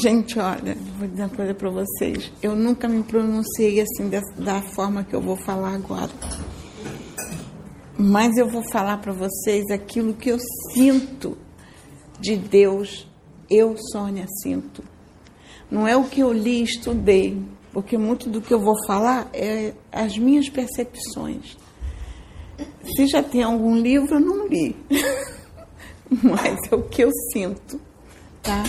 Gente, olha, vou dizer uma coisa para vocês. Eu nunca me pronunciei assim da, da forma que eu vou falar agora. Mas eu vou falar para vocês aquilo que eu sinto de Deus. Eu, Sônia, sinto. Não é o que eu li e estudei, porque muito do que eu vou falar é as minhas percepções. Se já tem algum livro, eu não li. Mas é o que eu sinto, tá?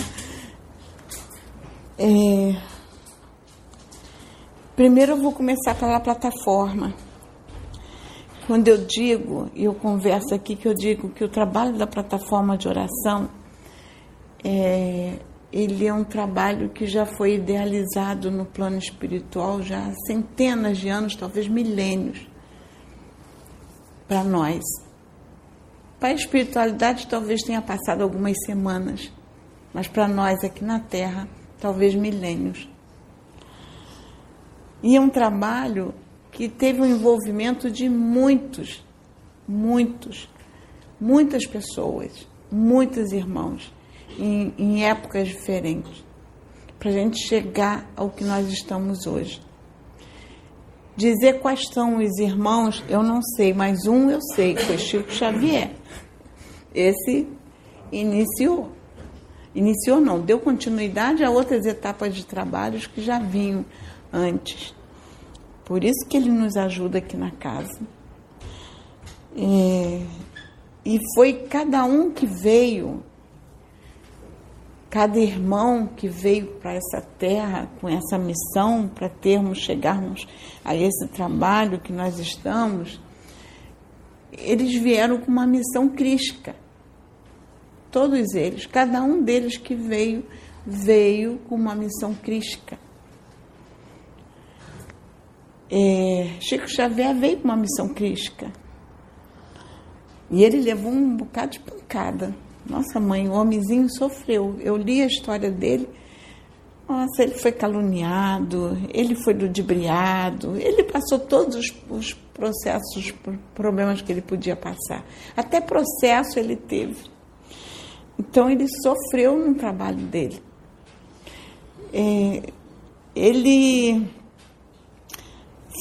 É... Primeiro eu vou começar pela plataforma. Quando eu digo, e eu converso aqui, que eu digo que o trabalho da plataforma de oração, é, ele é um trabalho que já foi idealizado no plano espiritual já há centenas de anos, talvez milênios, para nós. Para a espiritualidade talvez tenha passado algumas semanas, mas para nós aqui na Terra talvez milênios. E é um trabalho que teve o envolvimento de muitos, muitos, muitas pessoas, muitos irmãos, em, em épocas diferentes, para a gente chegar ao que nós estamos hoje. Dizer quais são os irmãos, eu não sei, mas um eu sei, foi Chico Xavier. Esse iniciou iniciou não, deu continuidade a outras etapas de trabalhos que já vinham antes. Por isso que ele nos ajuda aqui na casa. É, e foi cada um que veio, cada irmão que veio para essa terra com essa missão, para termos, chegarmos a esse trabalho que nós estamos, eles vieram com uma missão crística todos eles, cada um deles que veio, veio com uma missão crística. É, Chico Xavier veio com uma missão crística. E ele levou um bocado de pancada. Nossa mãe, o homenzinho sofreu. Eu li a história dele. Nossa, ele foi caluniado, ele foi ludibriado, ele passou todos os, os processos, os problemas que ele podia passar. Até processo ele teve. Então ele sofreu no trabalho dele. É, ele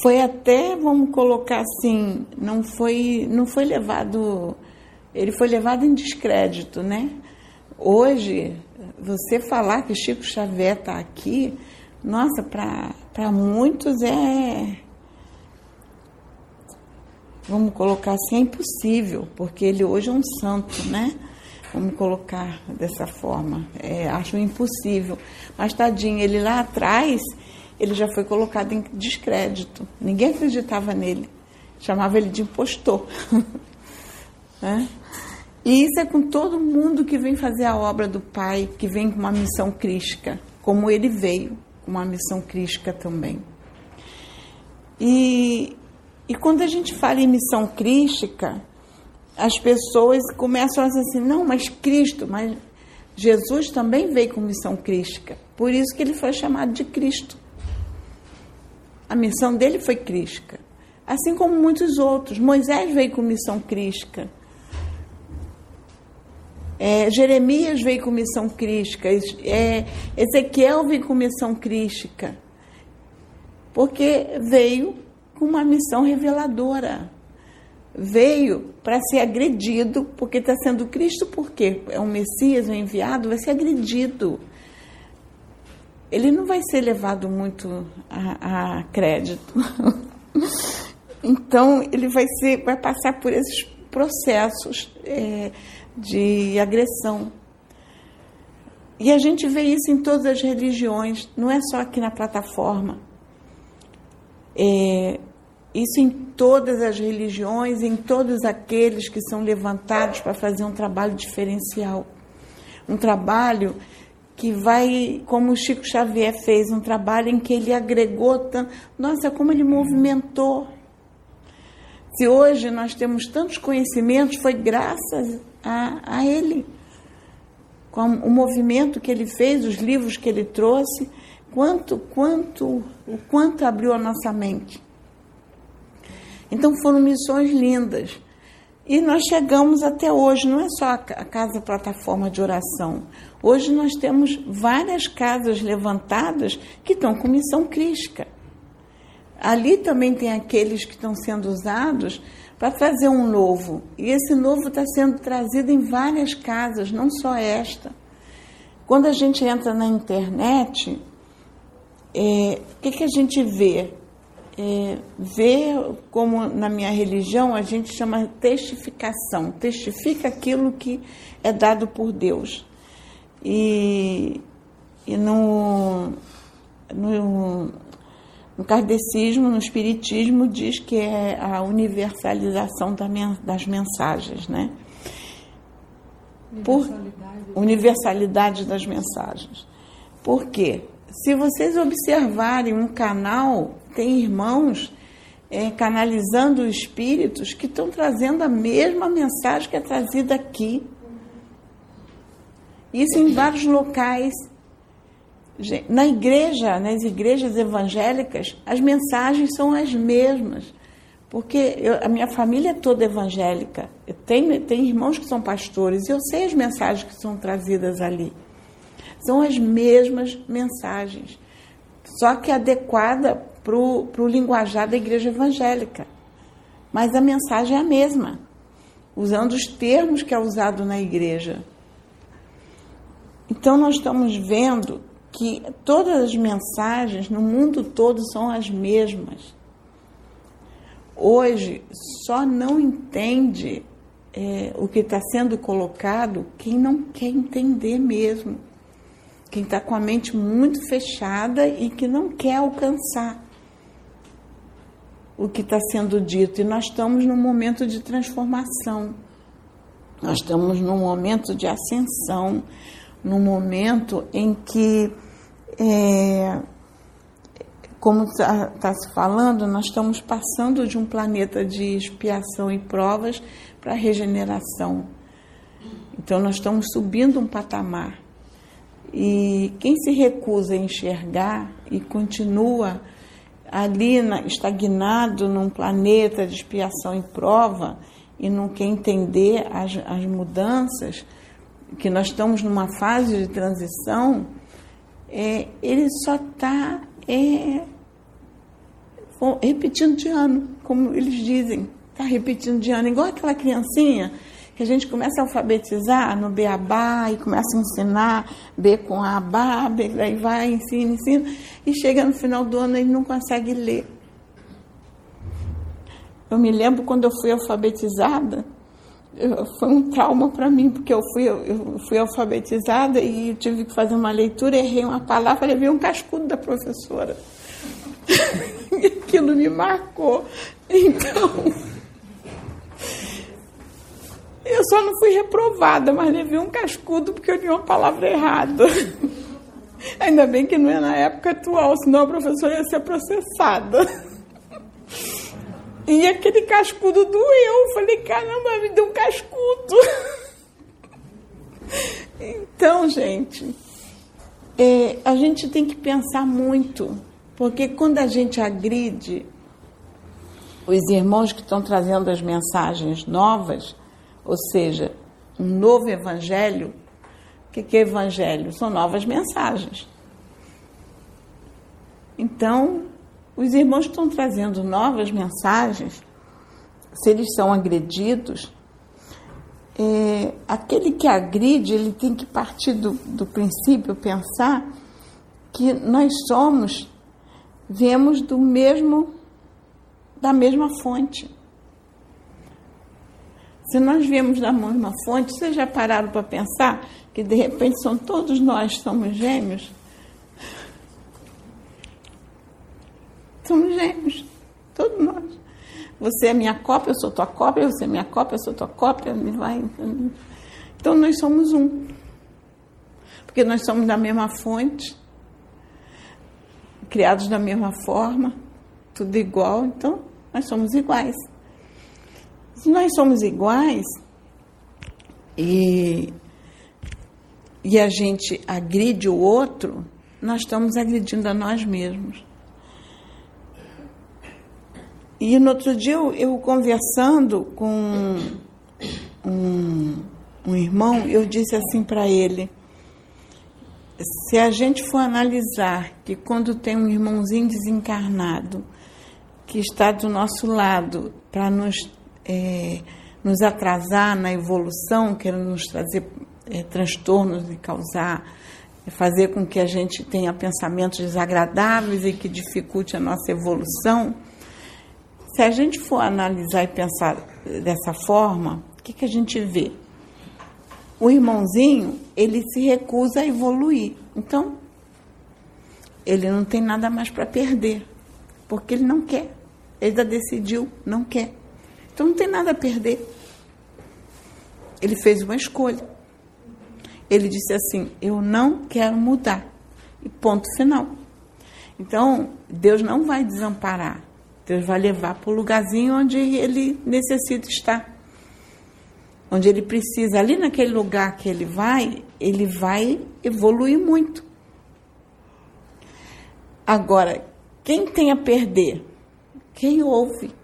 foi até, vamos colocar assim, não foi, não foi levado, ele foi levado em descrédito, né? Hoje, você falar que Chico Xavier está aqui, nossa, para muitos é, vamos colocar assim, é impossível, porque ele hoje é um santo, né? Vamos colocar dessa forma. É, acho impossível. Mas tadinho, ele lá atrás, ele já foi colocado em descrédito. Ninguém acreditava nele. Chamava ele de impostor. né? E isso é com todo mundo que vem fazer a obra do Pai, que vem com uma missão crística, como ele veio com uma missão crística também. E, e quando a gente fala em missão crística, as pessoas começam a dizer assim: não, mas Cristo, mas Jesus também veio com missão crística. Por isso que ele foi chamado de Cristo. A missão dele foi crística. Assim como muitos outros. Moisés veio com missão crística. É, Jeremias veio com missão crística. É, Ezequiel veio com missão crística. Porque veio com uma missão reveladora veio para ser agredido, porque está sendo Cristo, porque é um Messias, um enviado, vai ser agredido. Ele não vai ser levado muito a, a crédito. então, ele vai, ser, vai passar por esses processos é, de agressão. E a gente vê isso em todas as religiões, não é só aqui na plataforma. É, isso em todas as religiões, em todos aqueles que são levantados para fazer um trabalho diferencial. Um trabalho que vai, como o Chico Xavier fez, um trabalho em que ele agregou tanto. Nossa, como ele movimentou. Se hoje nós temos tantos conhecimentos, foi graças a, a ele. Com o movimento que ele fez, os livros que ele trouxe, quanto, quanto, o quanto abriu a nossa mente. Então foram missões lindas. E nós chegamos até hoje, não é só a casa plataforma de oração. Hoje nós temos várias casas levantadas que estão com missão crística. Ali também tem aqueles que estão sendo usados para trazer um novo. E esse novo está sendo trazido em várias casas, não só esta. Quando a gente entra na internet, é, o que, que a gente vê? É, vê como na minha religião a gente chama testificação, testifica aquilo que é dado por Deus. E, e no, no, no kardecismo, no espiritismo, diz que é a universalização das mensagens, né? Por universalidade das mensagens. Por quê? Se vocês observarem um canal, tem irmãos é, canalizando espíritos que estão trazendo a mesma mensagem que é trazida aqui. Isso em vários locais. Na igreja, nas igrejas evangélicas, as mensagens são as mesmas. Porque eu, a minha família é toda evangélica. Eu tenho, tenho irmãos que são pastores e eu sei as mensagens que são trazidas ali. São as mesmas mensagens, só que adequada para o linguajar da igreja evangélica. Mas a mensagem é a mesma, usando os termos que é usado na igreja. Então nós estamos vendo que todas as mensagens no mundo todo são as mesmas. Hoje só não entende é, o que está sendo colocado quem não quer entender mesmo. Quem está com a mente muito fechada e que não quer alcançar o que está sendo dito. E nós estamos num momento de transformação. Nós estamos num momento de ascensão num momento em que, é, como está tá se falando, nós estamos passando de um planeta de expiação e provas para regeneração. Então, nós estamos subindo um patamar. E quem se recusa a enxergar e continua ali na, estagnado num planeta de expiação e prova e não quer entender as, as mudanças, que nós estamos numa fase de transição, é, ele só está é, repetindo de ano, como eles dizem. Está repetindo de ano, igual aquela criancinha que a gente começa a alfabetizar no beabá e começa a ensinar B com A, B, B, daí vai, ensina, ensina, e chega no final do ano e não consegue ler. Eu me lembro quando eu fui alfabetizada, foi um trauma para mim, porque eu fui, eu fui alfabetizada e tive que fazer uma leitura, errei uma palavra, levei um cascudo da professora. aquilo me marcou. Então, eu só não fui reprovada, mas levei um cascudo porque eu li uma palavra errada. Ainda bem que não é na época atual, senão a professora ia ser processada. E aquele cascudo doeu. Falei, caramba, me deu um cascudo. Então, gente, é, a gente tem que pensar muito, porque quando a gente agride os irmãos que estão trazendo as mensagens novas, ou seja, um novo evangelho, o que, é evangelho? São novas mensagens. Então, os irmãos estão trazendo novas mensagens, se eles são agredidos, é, aquele que agride, ele tem que partir do, do princípio, pensar que nós somos, viemos do mesmo, da mesma fonte. Se nós viemos da mesma fonte, vocês já pararam para pensar que de repente são todos nós somos gêmeos? Somos gêmeos, todos nós. Você é minha cópia, eu sou tua cópia, você é minha cópia, eu sou tua cópia, me vai. Então nós somos um. Porque nós somos da mesma fonte, criados da mesma forma, tudo igual, então nós somos iguais. Se nós somos iguais e, e a gente agride o outro, nós estamos agredindo a nós mesmos. E no outro dia eu, eu conversando com um irmão, eu disse assim para ele: se a gente for analisar que quando tem um irmãozinho desencarnado que está do nosso lado para nos, é, nos atrasar na evolução, querendo nos trazer é, transtornos e causar, fazer com que a gente tenha pensamentos desagradáveis e que dificulte a nossa evolução, se a gente for analisar e pensar dessa forma, o que, que a gente vê? O irmãozinho, ele se recusa a evoluir. Então, ele não tem nada mais para perder, porque ele não quer. Ele já decidiu, não quer. Então não tem nada a perder. Ele fez uma escolha. Ele disse assim: Eu não quero mudar. E ponto final. Então, Deus não vai desamparar. Deus vai levar para o lugarzinho onde ele necessita estar. Onde ele precisa. Ali naquele lugar que ele vai, ele vai evoluir muito. Agora, quem tem a perder? Quem ouve.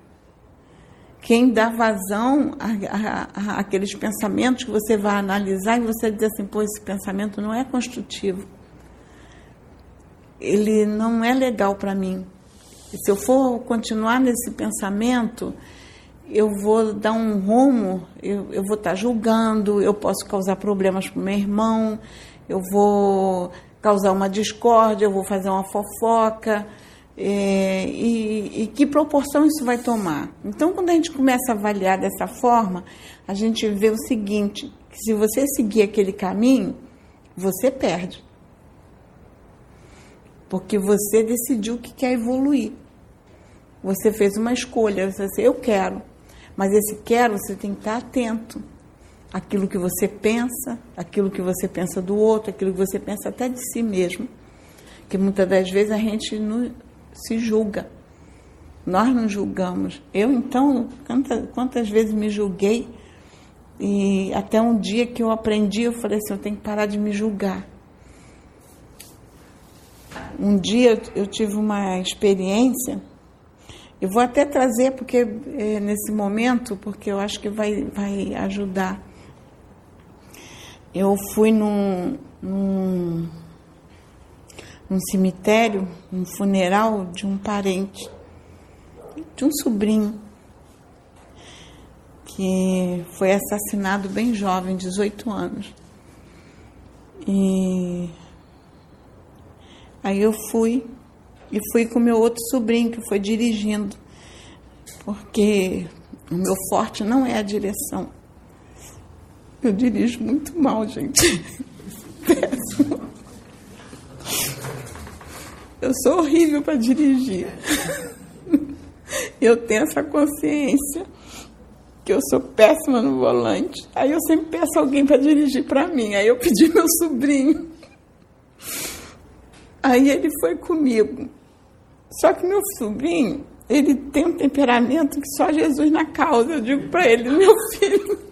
Quem dá vazão àqueles pensamentos que você vai analisar e você diz assim, pô, esse pensamento não é construtivo. Ele não é legal para mim se eu for continuar nesse pensamento, eu vou dar um rumo, eu, eu vou estar julgando, eu posso causar problemas para o meu irmão, eu vou causar uma discórdia, eu vou fazer uma fofoca. É, e, e, que proporção isso vai tomar? Então, quando a gente começa a avaliar dessa forma, a gente vê o seguinte: que se você seguir aquele caminho, você perde. Porque você decidiu que quer evoluir. Você fez uma escolha, você disse, eu quero. Mas esse quero, você tem que estar atento. Aquilo que você pensa, aquilo que você pensa do outro, aquilo que você pensa até de si mesmo. Que muitas das vezes a gente se julga. Nós não julgamos. Eu, então, quantas, quantas vezes me julguei e até um dia que eu aprendi, eu falei assim, eu tenho que parar de me julgar. Um dia eu tive uma experiência eu vou até trazer, porque é, nesse momento, porque eu acho que vai, vai ajudar. Eu fui num, num, num cemitério, um funeral de um parente, de um sobrinho, que foi assassinado bem jovem, 18 anos. E aí eu fui e fui com meu outro sobrinho, que foi dirigindo, porque o meu forte não é a direção. Eu dirijo muito mal, gente. Péssimo. Eu sou horrível para dirigir. Eu tenho essa consciência que eu sou péssima no volante. Aí eu sempre peço alguém para dirigir para mim. Aí eu pedi meu sobrinho. Aí ele foi comigo. Só que meu sobrinho, ele tem um temperamento que só Jesus na causa. Eu digo para ele, meu filho.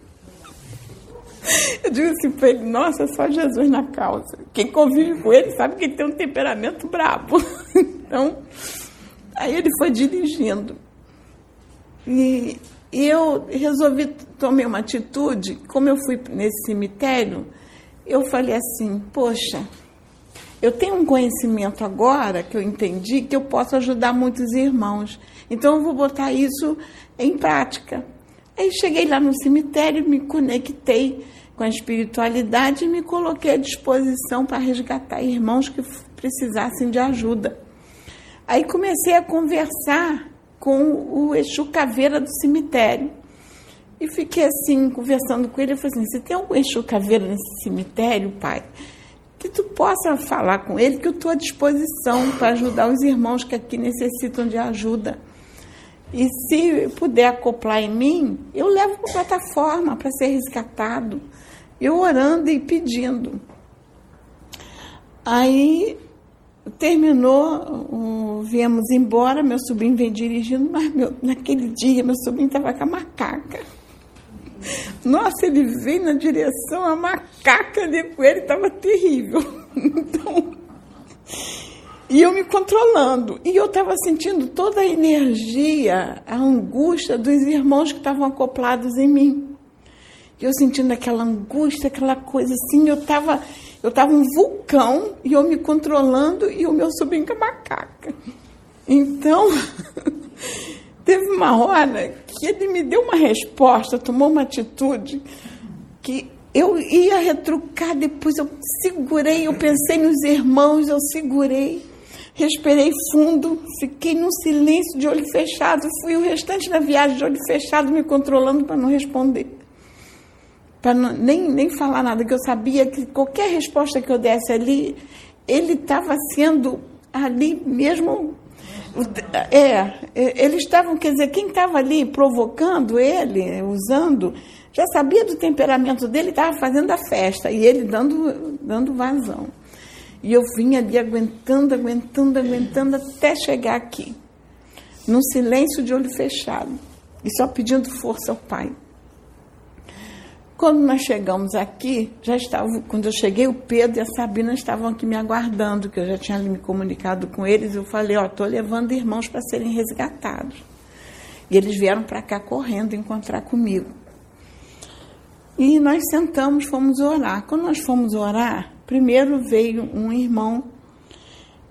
Eu digo assim para ele, nossa, só Jesus na causa. Quem convive com ele sabe que ele tem um temperamento brabo. Então, aí ele foi dirigindo. E, e eu resolvi, tomei uma atitude, como eu fui nesse cemitério, eu falei assim, poxa, eu tenho um conhecimento agora que eu entendi que eu posso ajudar muitos irmãos. Então eu vou botar isso em prática. Aí cheguei lá no cemitério, me conectei com a espiritualidade e me coloquei à disposição para resgatar irmãos que precisassem de ajuda. Aí comecei a conversar com o Exu Caveira do cemitério. E fiquei assim, conversando com ele. Eu falei assim: Você tem algum Exu Caveira nesse cemitério, pai? que tu possa falar com ele, que eu estou à disposição para ajudar os irmãos que aqui necessitam de ajuda. E se puder acoplar em mim, eu levo para a plataforma para ser resgatado. Eu orando e pedindo. Aí terminou, viemos embora, meu sobrinho veio dirigindo, mas meu, naquele dia meu sobrinho estava com a macaca. Nossa, ele veio na direção, a macaca ali com ele estava terrível. Então, e eu me controlando. E eu estava sentindo toda a energia, a angústia dos irmãos que estavam acoplados em mim. E eu sentindo aquela angústia, aquela coisa assim, eu estava eu tava um vulcão e eu me controlando e o meu sobrinho com a macaca. Então, teve uma hora que ele me deu uma resposta, tomou uma atitude que eu ia retrucar, depois eu segurei, eu pensei nos irmãos, eu segurei, respirei fundo, fiquei num silêncio de olho fechado, fui o restante da viagem de olho fechado, me controlando para não responder. Para nem, nem falar nada, que eu sabia que qualquer resposta que eu desse ali, ele estava sendo ali mesmo. É, eles estavam, quer dizer, quem estava ali provocando ele, usando, já sabia do temperamento dele, estava fazendo a festa e ele dando, dando vazão. E eu vinha ali aguentando, aguentando, aguentando até chegar aqui, num silêncio de olho fechado e só pedindo força ao Pai. Quando nós chegamos aqui, já estava, quando eu cheguei, o Pedro e a Sabina estavam aqui me aguardando, que eu já tinha me comunicado com eles. Eu falei: Ó, estou levando irmãos para serem resgatados. E eles vieram para cá correndo encontrar comigo. E nós sentamos, fomos orar. Quando nós fomos orar, primeiro veio um irmão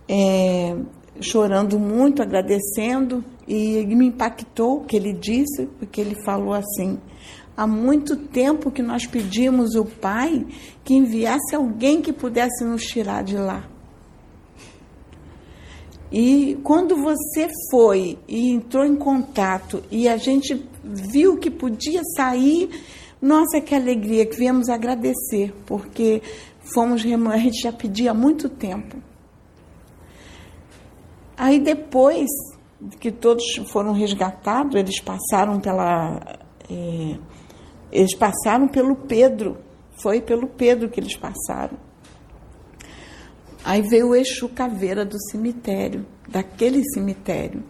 é, chorando muito, agradecendo, e me impactou o que ele disse, porque ele falou assim: há muito tempo que nós pedimos o Pai que enviasse alguém que pudesse nos tirar de lá. E quando você foi e entrou em contato e a gente viu que podia sair nossa, que alegria que viemos agradecer, porque fomos a gente já pedia há muito tempo. Aí depois que todos foram resgatados, eles passaram pela é, eles passaram pelo Pedro, foi pelo Pedro que eles passaram. Aí veio o Exu Caveira do cemitério, daquele cemitério,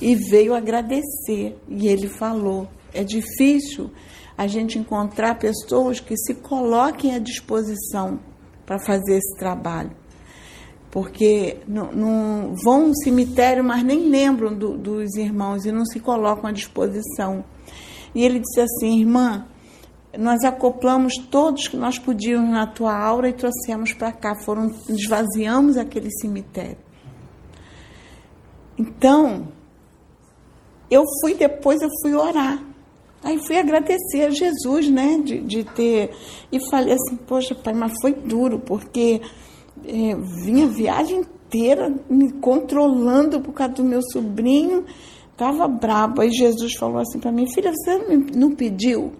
e veio agradecer. E ele falou: é difícil a gente encontrar pessoas que se coloquem à disposição para fazer esse trabalho. Porque não, vão ao cemitério, mas nem lembram do, dos irmãos e não se colocam à disposição. E ele disse assim: irmã, nós acoplamos todos que nós podíamos na tua aura e trouxemos para cá, foram esvaziamos aquele cemitério. Então, eu fui depois, eu fui orar. Aí fui agradecer a Jesus, né, de, de ter. E falei assim, poxa, pai, mas foi duro, porque é, vinha a viagem inteira me controlando por causa do meu sobrinho, estava brabo. Aí Jesus falou assim para mim, filha, você não pediu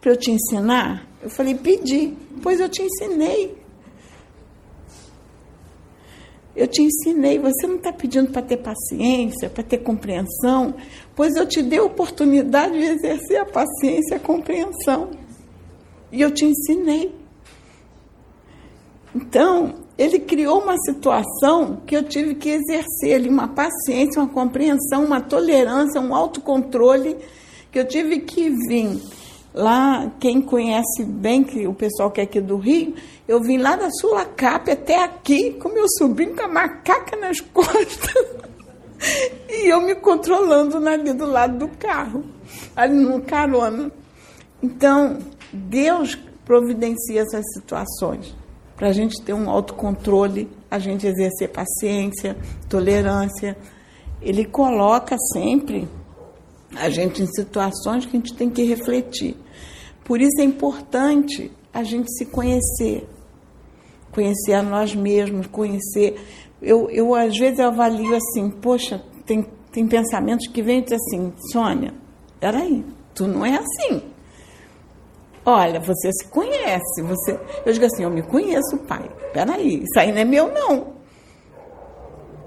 para eu te ensinar? Eu falei, pedi, pois eu te ensinei. Eu te ensinei, você não está pedindo para ter paciência, para ter compreensão, pois eu te dei a oportunidade de exercer a paciência e a compreensão. E eu te ensinei. Então, ele criou uma situação que eu tive que exercer ali uma paciência, uma compreensão, uma tolerância, um autocontrole, que eu tive que vir Lá, quem conhece bem, que o pessoal que é aqui do Rio, eu vim lá da Sulacap até aqui com meu sobrinho com a macaca nas costas. e eu me controlando ali do lado do carro, ali no carona. Então, Deus providencia essas situações para a gente ter um autocontrole, a gente exercer paciência, tolerância. Ele coloca sempre a gente em situações que a gente tem que refletir. Por isso é importante a gente se conhecer, conhecer a nós mesmos, conhecer. Eu, eu às vezes eu avalio assim, poxa, tem, tem pensamentos que vêm e assim, Sônia, peraí, tu não é assim. Olha, você se conhece, você. Eu digo assim, eu me conheço, pai. Peraí, isso aí não é meu, não.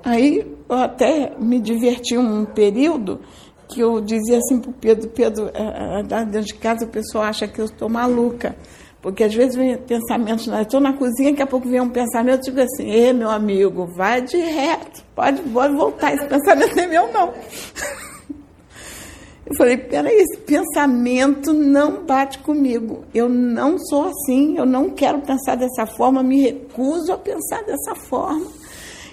Aí eu até me diverti um período que eu dizia assim para o Pedro, Pedro, é, é, dentro de casa o pessoal acha que eu estou maluca, porque às vezes vem pensamentos, estou na cozinha, daqui a pouco vem um pensamento, eu digo assim, ei meu amigo, vai de reto, pode, pode voltar, esse pensamento é meu não. Eu falei, peraí, esse pensamento não bate comigo. Eu não sou assim, eu não quero pensar dessa forma, me recuso a pensar dessa forma.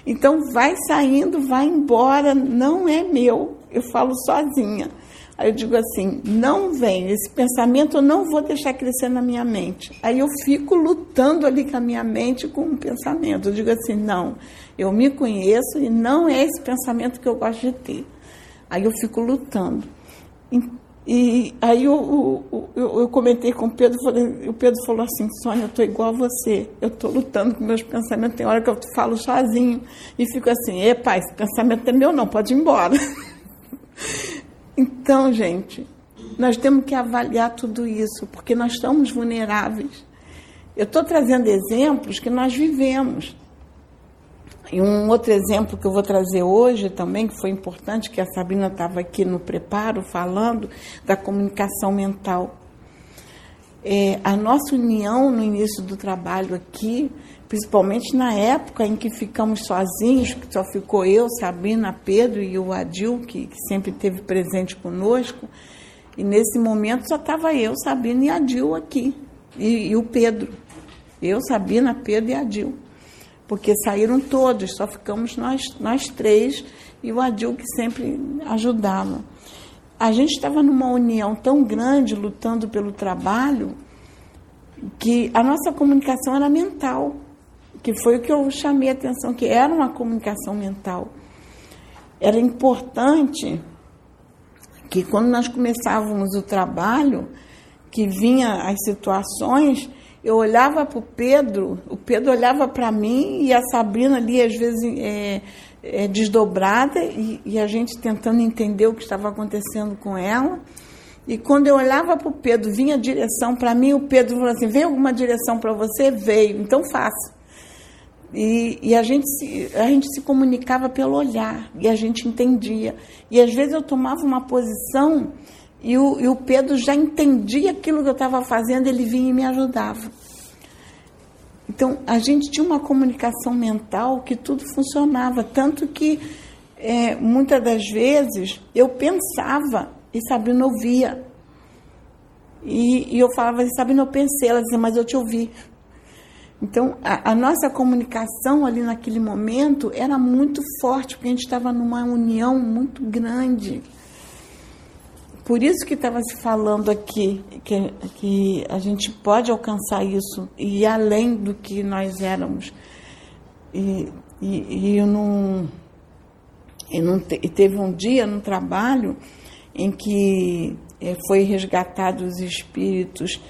Então vai saindo, vai embora, não é meu eu falo sozinha. Aí eu digo assim: não vem, esse pensamento eu não vou deixar crescer na minha mente. Aí eu fico lutando ali com a minha mente com um pensamento. Eu digo assim: não, eu me conheço e não é esse pensamento que eu gosto de ter. Aí eu fico lutando. E aí eu, eu, eu, comentei com o Pedro, falei, o Pedro falou assim, Sônia, eu estou igual a você, eu estou lutando com meus pensamentos, tem hora que eu falo sozinho e fico assim, e pai, esse pensamento é meu não, pode ir embora. então, gente, nós temos que avaliar tudo isso, porque nós estamos vulneráveis. Eu estou trazendo exemplos que nós vivemos. E um outro exemplo que eu vou trazer hoje também, que foi importante, que a Sabrina estava aqui no preparo falando, da comunicação mental. É, a nossa união no início do trabalho aqui, principalmente na época em que ficamos sozinhos, que só ficou eu, Sabrina, Pedro e o Adil, que, que sempre esteve presente conosco, e nesse momento só estava eu, Sabrina e Adil aqui, e, e o Pedro. Eu, Sabina, Pedro e Adil porque saíram todos, só ficamos nós, nós três e o Adil que sempre ajudava. A gente estava numa união tão grande, lutando pelo trabalho, que a nossa comunicação era mental, que foi o que eu chamei a atenção, que era uma comunicação mental. Era importante que quando nós começávamos o trabalho, que vinha as situações, eu olhava para o Pedro, o Pedro olhava para mim e a Sabrina ali, às vezes, é, é, desdobrada e, e, a gente tentando entender o que estava acontecendo com ela. E quando eu olhava para o Pedro, vinha direção para mim, o Pedro falou assim: Vem alguma direção para você? Veio, então faça. E, e, a, gente se, a gente se comunicava pelo olhar e a gente entendia. E às vezes eu tomava uma posição e o, e o Pedro já entendia aquilo que eu estava fazendo, ele vinha e me ajudava. Então, a gente tinha uma comunicação mental que tudo funcionava, tanto que é, muitas das vezes eu pensava e Sabrina ouvia. E, e eu falava, Sabrina, eu pensei, ela dizia, mas eu te ouvi. Então, a, a, nossa comunicação ali naquele momento era muito forte, porque a gente estava numa união muito grande. Por isso que estava se falando aqui que, que a gente pode alcançar isso e além do que nós éramos. E, e, e eu não, eu não te, teve um dia no trabalho em que é, foi resgatado os espíritos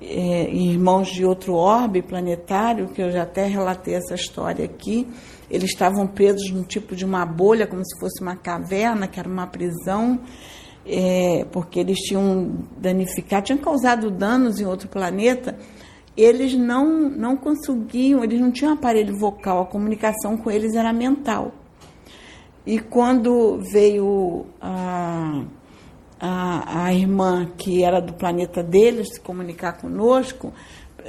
é, irmãos de outro orbe planetário, que eu já até relatei essa história aqui. Eles estavam presos num tipo de uma bolha, como se fosse uma caverna, que era uma prisão é, porque eles tinham danificado, tinham causado danos em outro planeta, eles não, não conseguiam, eles não tinham aparelho vocal, a comunicação com eles era mental. E quando veio a, a, a irmã que era do planeta deles se comunicar conosco,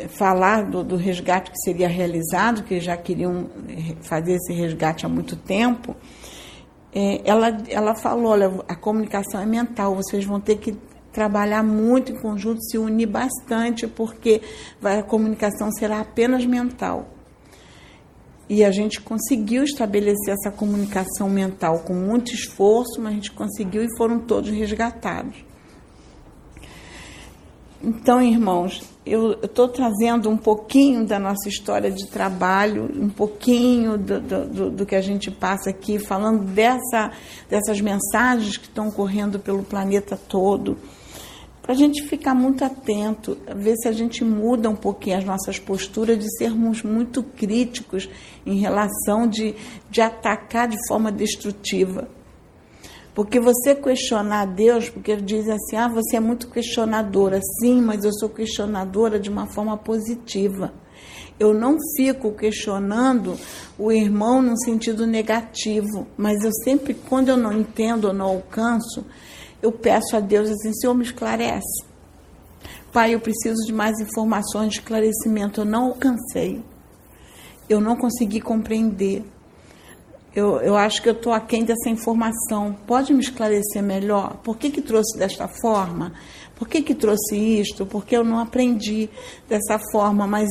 falar do, do resgate que seria realizado, que já queriam fazer esse resgate há muito tempo, é, ela, ela falou, olha, a comunicação é mental, vocês vão ter que trabalhar muito em conjunto, se unir bastante, porque a comunicação será apenas mental. E a gente conseguiu estabelecer essa comunicação mental com muito esforço, mas a gente conseguiu e foram todos resgatados. Então, irmãos, eu estou trazendo um pouquinho da nossa história de trabalho, um pouquinho do, do, do, que a gente passa aqui, falando dessa, dessas mensagens que estão correndo pelo planeta todo, para a gente ficar muito atento, ver se a gente muda um pouquinho as nossas posturas de sermos muito críticos em relação de, de atacar de forma destrutiva. Porque você questionar Deus, porque ele diz assim: ah, você é muito questionadora. Sim, mas eu sou questionadora de uma forma positiva. Eu não fico questionando o irmão num sentido negativo, mas eu sempre, quando eu não entendo ou não alcanço, eu peço a Deus assim: Senhor, me esclarece. Pai, eu preciso de mais informações de esclarecimento. Eu não alcancei. Eu não consegui compreender eu, eu acho que eu estou aquém dessa informação. Pode me esclarecer melhor? Por que, que trouxe desta forma? Por que, que trouxe isto? Porque eu não aprendi dessa forma, mas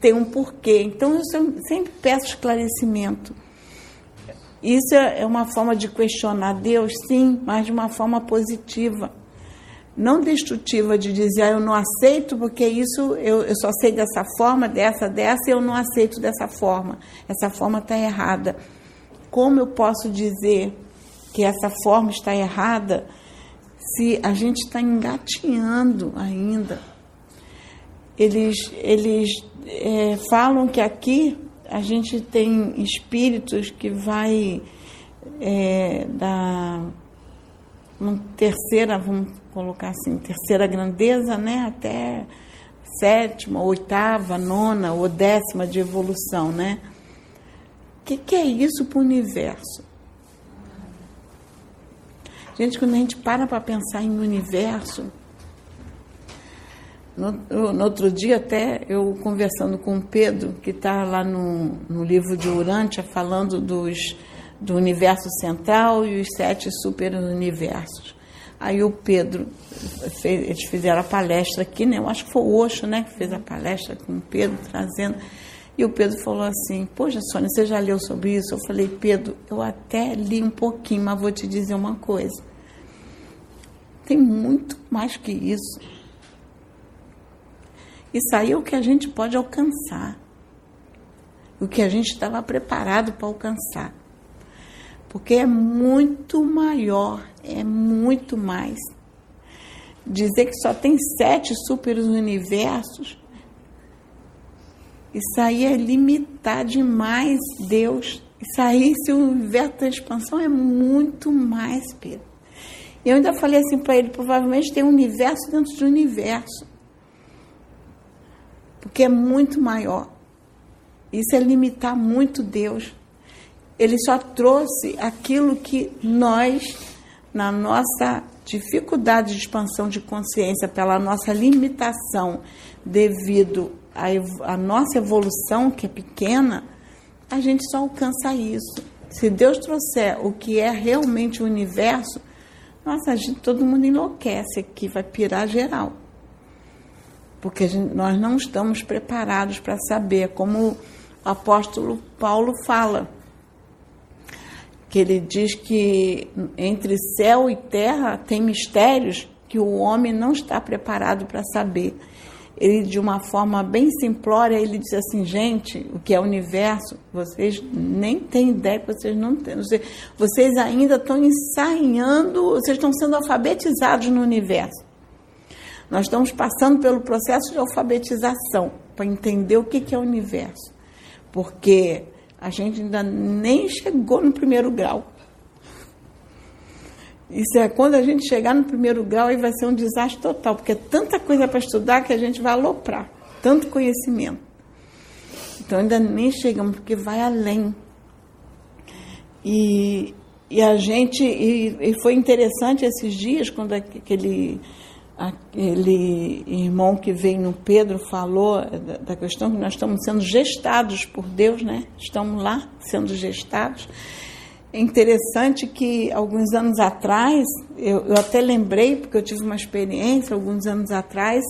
tem um porquê. Então eu sempre peço esclarecimento. Isso é uma forma de questionar Deus, sim, mas de uma forma positiva. Não destrutiva de dizer, ah, eu não aceito porque isso eu, eu só sei dessa forma, dessa, dessa, e eu não aceito dessa forma. Essa forma está errada. Como eu posso dizer que essa forma está errada se a gente está engatinhando ainda? Eles, eles é, falam que aqui a gente tem espíritos que vai é, da terceira, vamos colocar assim, terceira grandeza, né, até sétima, oitava, nona ou décima de evolução, né? Que, que é isso para o universo? Gente, quando a gente para para pensar em universo, no, no, outro dia, até eu conversando com o Pedro, que está lá no, no livro de Urântia, falando dos, do universo central e os sete superuniversos. Aí o Pedro, fez, eles fizeram a palestra aqui, né? Eu acho que foi o Oxo, né, que fez a palestra com o Pedro, trazendo. E o Pedro falou assim: Poxa, Sônia, você já leu sobre isso? Eu falei: Pedro, eu até li um pouquinho, mas vou te dizer uma coisa. Tem muito mais que isso. Isso aí é o que a gente pode alcançar. O que a gente estava preparado para alcançar. Porque é muito maior, é muito mais. Dizer que só tem sete super universos, isso aí é limitar demais Deus. Isso aí, se o universo da expansão é muito mais, Pedro. Eu ainda falei assim para ele, provavelmente tem um universo dentro de um universo porque é muito maior. Isso é limitar muito Deus. Ele só trouxe aquilo que nós, na nossa dificuldade de expansão de consciência, pela nossa limitação devido à, nossa evolução, que é pequena, a gente só alcança isso. Se Deus trouxer o que é realmente o universo, nossa, gente, todo mundo enlouquece aqui, vai pirar geral porque gente, nós não estamos preparados para saber, como o apóstolo Paulo fala, que ele diz que entre céu e terra tem mistérios que o homem não está preparado para saber. Ele, de uma forma bem simplória, ele diz assim, gente, o que é o universo, vocês nem têm ideia, vocês não têm. Vocês ainda estão ensaiando, vocês estão sendo alfabetizados no universo. Nós estamos passando pelo processo de alfabetização para entender o que é o universo. Porque a gente ainda nem chegou no primeiro grau. Isso é quando a gente chegar no primeiro grau aí vai ser um desastre total, porque é tanta coisa para estudar que a gente vai aloprar, tanto conhecimento. Então ainda nem chegamos, porque vai além. E, e a gente, e, e foi interessante esses dias, quando aquele aquele irmão que veio no Pedro falou da questão que nós estamos sendo gestados por Deus, né? Estamos lá sendo gestados. É interessante que alguns anos atrás, eu, eu até lembrei, porque eu tive uma experiência alguns anos atrás,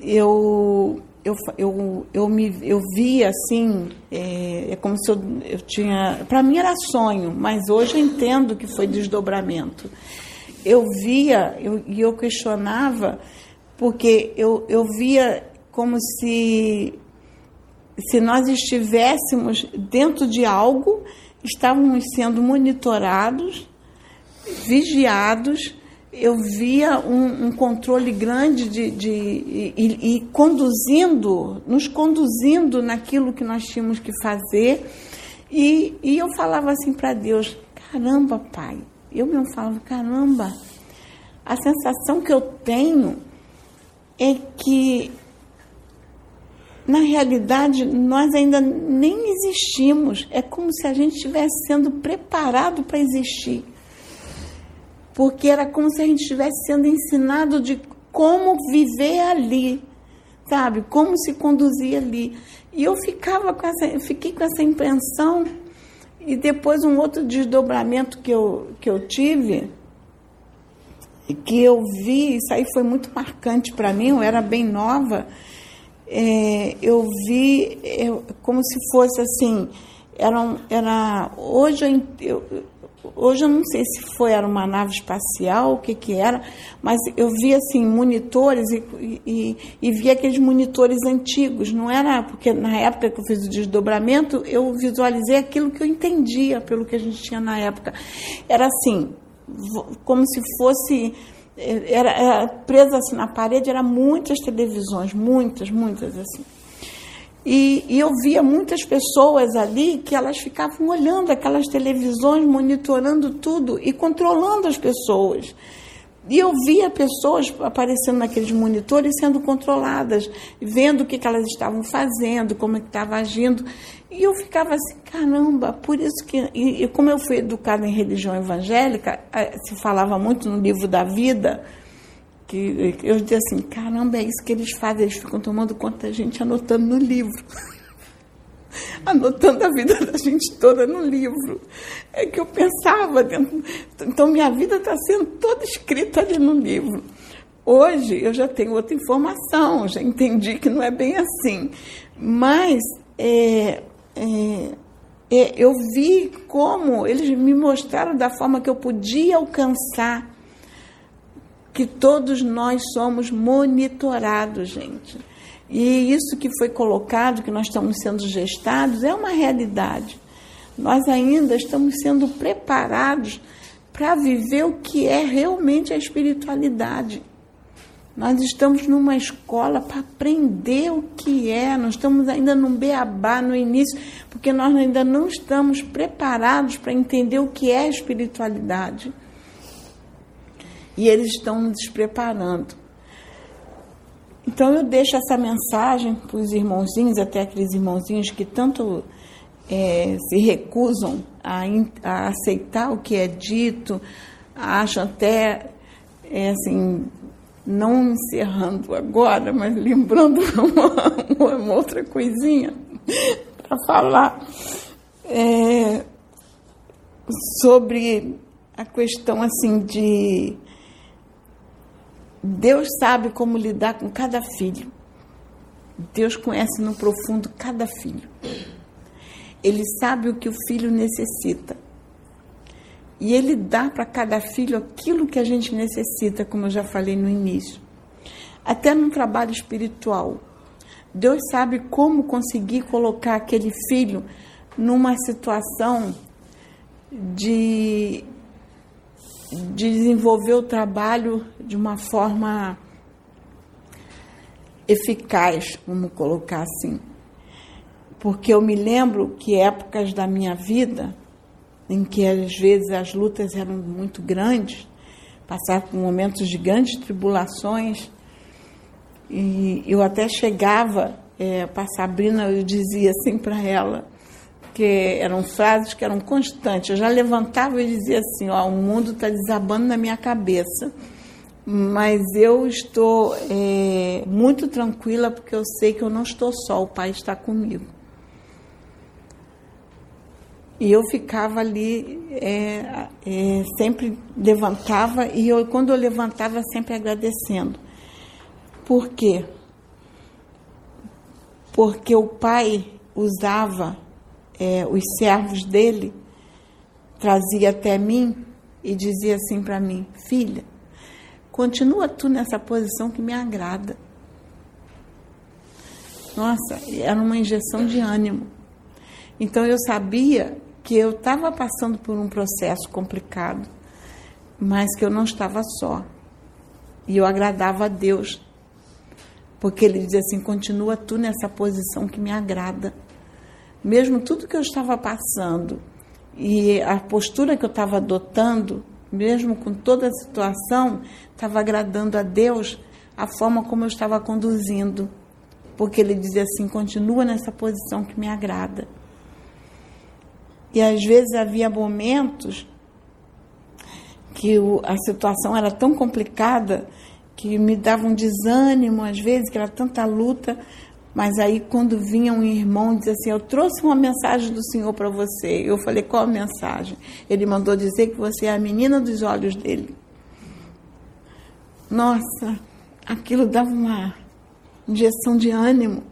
eu eu, eu, eu, me, eu via assim, é, é como se eu, eu tinha. Para mim era sonho, mas hoje eu entendo que foi desdobramento eu via e eu, eu questionava, porque eu, eu via como se, se nós estivéssemos dentro de algo, estávamos sendo monitorados, vigiados, eu via um, um controle grande de, de e, e, conduzindo, nos conduzindo naquilo que nós tínhamos que fazer. E, e eu falava assim para Deus: caramba, Pai, eu mesmo falava, caramba, a sensação que eu tenho é que, na realidade, nós ainda nem existimos. É como se a gente estivesse sendo preparado para existir. Porque era como se a gente estivesse sendo ensinado de como viver ali, sabe? Como se conduzir ali. E eu ficava com essa, fiquei com essa impressão e depois um outro desdobramento que eu, que eu tive, que eu vi, isso aí foi muito marcante para mim, eu era bem nova, é, eu vi como se fosse assim, Eram, era, hoje eu, hoje eu não sei se foi era uma nave espacial, o que que era, mas eu vi assim monitores e, e, e vi aqueles monitores antigos. Não era porque na época que eu fiz o desdobramento eu visualizei aquilo que eu entendia pelo que a gente tinha na época. Era assim, como se fosse era, era presa assim na parede, eram muitas televisões, muitas, muitas assim. E, e, eu via muitas pessoas ali que elas ficavam olhando aquelas televisões, monitorando tudo e controlando as pessoas. E eu via pessoas aparecendo naqueles monitores sendo controladas, vendo o que, que elas estavam fazendo, como é que estava agindo. E eu ficava assim, caramba, por isso que. E, e como eu fui educada em religião evangélica, se falava muito no livro da vida, que eu dizia assim, caramba, é isso que eles fazem, eles ficam tomando conta da gente anotando no livro. anotando a vida da gente toda no livro. É que eu pensava dentro. Então minha vida está sendo toda escrita ali no livro. Hoje eu já tenho outra informação, já entendi que não é bem assim. Mas é, é, é, eu vi como eles me mostraram da forma que eu podia alcançar que todos nós somos monitorados, gente. E isso que foi colocado, que nós estamos sendo gestados, é uma realidade. Nós ainda estamos sendo preparados para viver o que é realmente a espiritualidade. Nós estamos numa escola para aprender o que é, nós estamos ainda num beabá no início, porque nós ainda não estamos preparados para entender o que é espiritualidade e eles estão nos preparando. Então eu deixo essa mensagem para os irmãozinhos, até aqueles irmãozinhos que tanto é, se recusam a, a, aceitar o que é dito, acham até, é, assim, não encerrando agora, mas lembrando uma, uma outra coisinha para falar é, sobre a questão assim de Deus sabe como lidar com cada filho. Deus conhece no profundo cada filho. Ele sabe o que o filho necessita. E ele dá para cada filho aquilo que a gente necessita, como eu já falei no início. Até no trabalho espiritual. Deus sabe como conseguir colocar aquele filho numa situação de desenvolver o trabalho de uma forma eficaz, vamos colocar assim. Porque eu me lembro que épocas da minha vida, em que às vezes as lutas eram muito grandes, passar por momentos de grandes tribulações, e eu até chegava é, para Sabrina, eu dizia assim para ela, porque eram frases que eram constantes. Eu já levantava e dizia assim: ó, o mundo está desabando na minha cabeça, mas eu estou é, muito tranquila porque eu sei que eu não estou só, o Pai está comigo. E eu ficava ali, é, é, sempre levantava, e eu, quando eu levantava, sempre agradecendo. Por quê? Porque o pai usava é, os servos dele, trazia até mim e dizia assim para mim: Filha, continua tu nessa posição que me agrada. Nossa, era uma injeção de ânimo. Então eu sabia que eu estava passando por um processo complicado, mas que eu não estava só. E eu agradava a Deus, porque Ele dizia assim: continua tu nessa posição que me agrada mesmo tudo que eu estava passando e a postura que eu estava adotando, mesmo com toda a situação, estava agradando a Deus a forma como eu estava conduzindo. Porque ele dizia assim: continua nessa posição que me agrada. E às vezes havia momentos que a situação era tão complicada que me dava um desânimo, às vezes, que era tanta luta, mas aí, quando vinha um irmão e dizia assim: Eu trouxe uma mensagem do Senhor para você. Eu falei: Qual a mensagem? Ele mandou dizer que você é a menina dos olhos dele. Nossa, aquilo dava uma injeção de ânimo.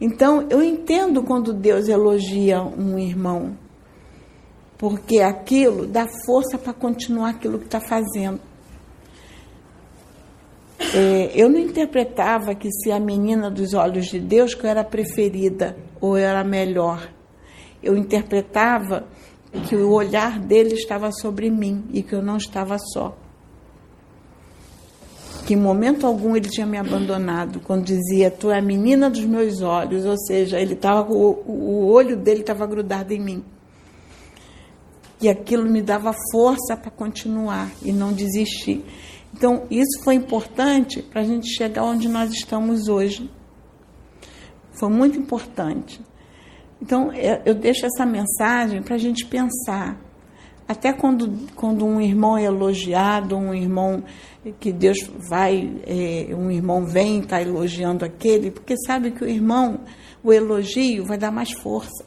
Então, eu entendo quando Deus elogia um irmão, porque aquilo dá força para continuar aquilo que está fazendo. É, eu não interpretava que se a menina dos olhos de Deus que eu era preferida ou eu era melhor. Eu interpretava que o olhar dele estava sobre mim e que eu não estava só. Que em momento algum ele tinha me abandonado, quando dizia, tu é a menina dos meus olhos, ou seja, ele tava, o, o olho dele estava grudado em mim. E aquilo me dava força para continuar e não desistir. Então, isso foi importante para a gente chegar onde nós estamos hoje. Foi muito importante. Então, é, eu deixo essa mensagem para a gente pensar. Até quando, quando um irmão é elogiado, um irmão que Deus vai, é, um irmão vem e está elogiando aquele, porque sabe que o irmão, o elogio vai dar mais força,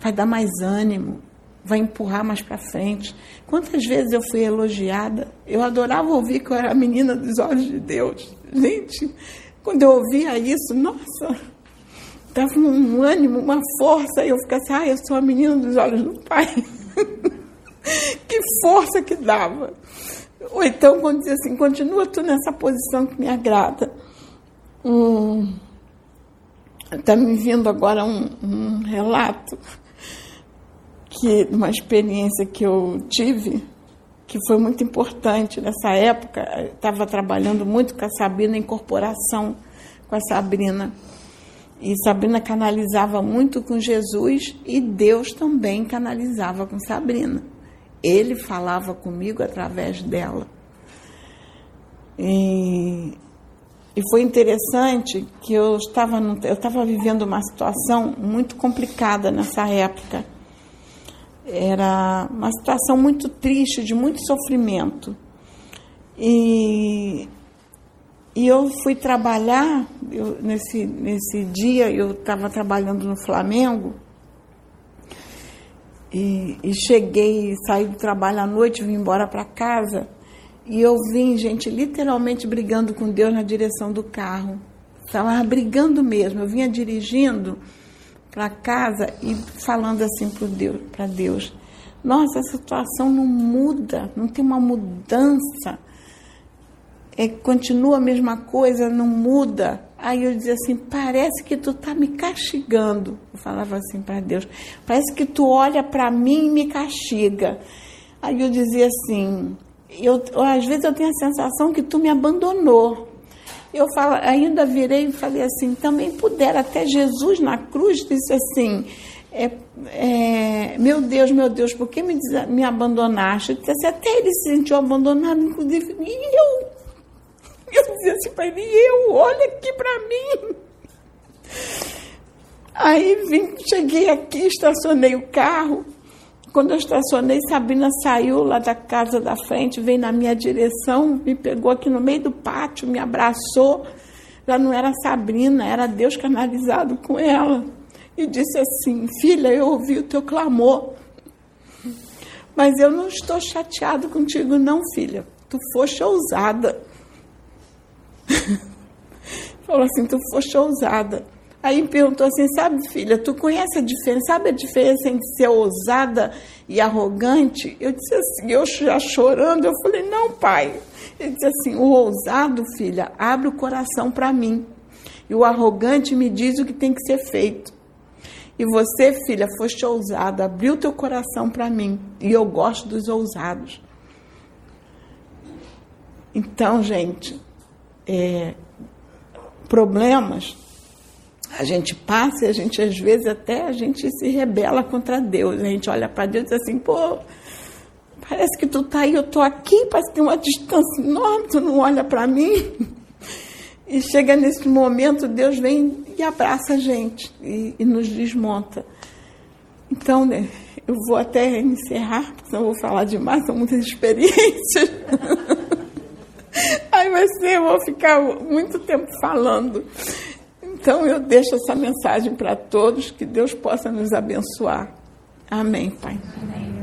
vai dar mais ânimo, vai empurrar mais para frente. Quantas vezes eu fui elogiada? Eu adorava ouvir que eu era a menina dos olhos de Deus. Gente, quando eu ouvia isso, nossa, dava um ânimo, uma força, e eu ficava assim, ah, eu sou a menina dos olhos do Pai. que força que dava. Ou então, quando dizia assim, continua tu nessa posição que me agrada. Está hum, tá me vindo agora um, um relato que uma experiência que eu tive que foi muito importante nessa época. Estava trabalhando muito com a Sabrina, incorporação com a Sabrina. E Sabrina canalizava muito com Jesus e Deus também canalizava com Sabrina. Ele falava comigo através dela. E, e foi interessante que eu estava, eu estava vivendo uma situação muito complicada nessa época era uma situação muito triste, de muito sofrimento. E, e eu fui trabalhar, eu, nesse, nesse dia eu estava trabalhando no Flamengo, e, e, cheguei, saí do trabalho à noite, vim embora para casa, e eu vim, gente, literalmente brigando com Deus na direção do carro. Estava brigando mesmo, eu vinha dirigindo para casa e falando assim para Deus, para Deus, nossa, a situação não muda, não tem uma mudança, é, continua a mesma coisa, não muda. Aí eu dizia assim, parece que tu tá me castigando. Eu falava assim para Deus, parece que tu olha para mim e me castiga. Aí eu dizia assim, eu, às vezes eu tenho a sensação que tu me abandonou eu falo, ainda virei e falei assim, também puder, até Jesus na cruz disse assim, é, é, meu Deus, meu Deus, por que me, me abandonaste? Disse, assim, até ele se sentiu abandonado, inclusive, e eu? Eu dizia assim para ele, e eu? Olha aqui para mim. Aí vim, cheguei aqui, estacionei o carro, quando eu estacionei, Sabrina saiu lá da casa da frente, veio na minha direção, me pegou aqui no meio do pátio, me abraçou. Já não era Sabrina, era Deus canalizado com ela. E disse assim: Filha, eu ouvi o teu clamor. Mas eu não estou chateado contigo, não, filha. Tu foste ousada. Falou assim: Tu foste ousada. Aí me perguntou assim: sabe, filha, tu conhece a diferença? Sabe a diferença entre ser ousada e arrogante? Eu disse assim, eu já chorando, eu falei: não, pai. Ele disse assim: o ousado, filha, abre o coração para mim. E o arrogante me diz o que tem que ser feito. E você, filha, foste ousada, abriu teu coração para mim. E eu gosto dos ousados. Então, gente, é, problemas a gente passa e a gente, às vezes, até a gente se rebela contra Deus. A gente olha para Deus e diz assim, pô, parece que tu tá aí, eu tô aqui, parece que tem uma distância enorme, tu não olha para mim. E chega nesse momento, Deus vem e abraça a gente e, e nos desmonta. Então, né, eu vou até encerrar, porque senão eu vou falar demais, são muitas experiências. Aí vai ser, eu vou ficar muito tempo falando. Então eu deixo essa mensagem para todos, que Deus possa nos abençoar. Amém, Pai. Amém.